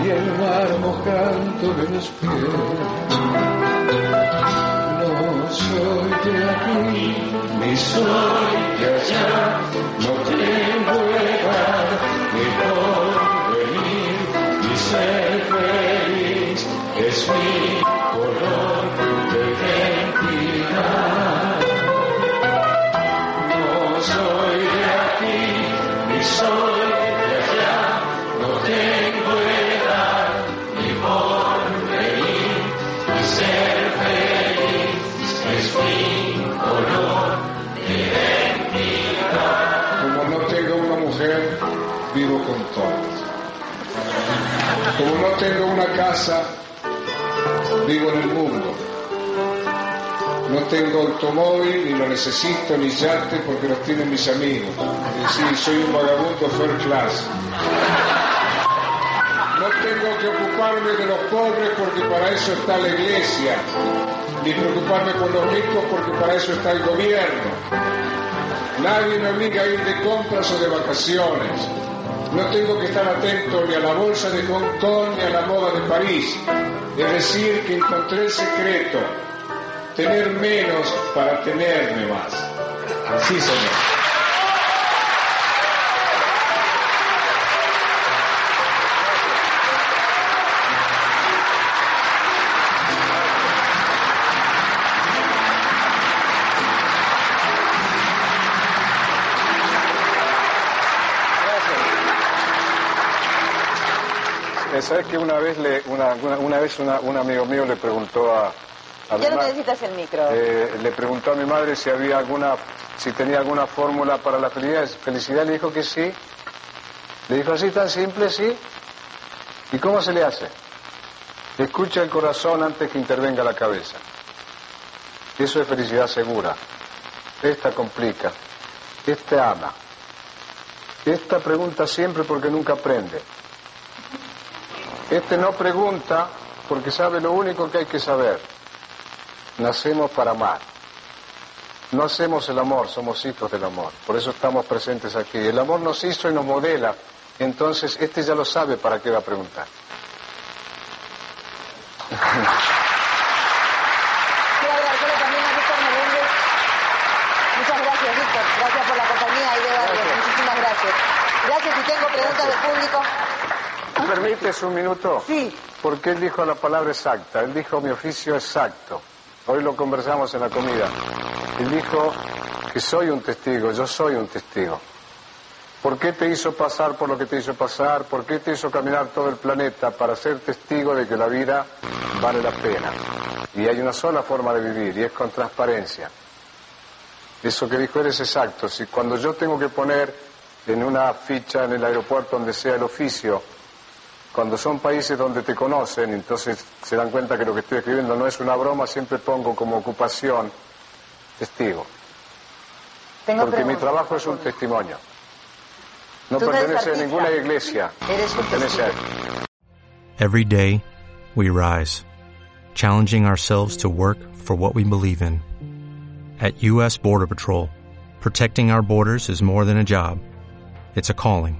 y el mar mojando los pies. No soy de aquí, ni soy de allá, no tengo vivo en el mundo. No tengo automóvil, ni lo necesito, ni yate, porque los tienen mis amigos. Es decir, soy un vagabundo first class. No tengo que ocuparme de los pobres, porque para eso está la iglesia. Ni preocuparme por los ricos, porque para eso está el gobierno. Nadie me obliga a ir de compras o de vacaciones. No tengo que estar atento ni a la bolsa de Hong Kong ni a la moda de París. Es decir, que encontré el secreto. Tener menos para tenerme más. Sí, señor. ¿Sabes que una vez, le, una, una, una vez una- un amigo mío le preguntó a, a mi Ya no ma- necesitas el micro. eh, le preguntó a mi madre si había alguna, si tenía alguna fórmula para la felicidad, felicidad, le dijo que sí. Le dijo así tan simple, sí. ¿Y cómo se le hace? Escucha el corazón antes que intervenga la cabeza. Eso es felicidad segura. Esta complica. Este ama. Esta pregunta siempre porque nunca aprende. Este no pregunta porque sabe lo único que hay que saber. Nacemos para amar. No hacemos el amor, somos hijos del amor. Por eso estamos presentes aquí. El amor nos hizo y nos modela. Entonces, este ya lo sabe para qué va a preguntar. Muchas gracias, Víctor. Gracias por la compañía ahí de. Muchísimas gracias. Gracias y tengo preguntas del público. ¿Me permites un minuto? Sí. Porque él dijo la palabra exacta. Él dijo mi oficio exacto. Hoy lo conversamos en la comida. Él dijo que soy un testigo, yo soy un testigo. ¿Por qué te hizo pasar por lo que te hizo pasar? ¿Por qué te hizo caminar todo el planeta para ser testigo de que la vida vale la pena? Y hay una sola forma de vivir y es con transparencia. Eso que dijo él es exacto. Si cuando yo tengo que poner en una ficha en el aeropuerto donde sea el oficio, cuando son países donde te conocen, entonces se dan cuenta que lo que estoy escribiendo no es una broma, siempre pongo como ocupación testigo. Tengo Porque mi trabajo es un testimonio. No Tú no eres pertenece a ninguna iglesia. Eres un Pertenece a testigo. Every day, we rise, challenging ourselves to work for what we believe in. At U.S. Border Patrol, protecting our borders is more than a job, it's a calling.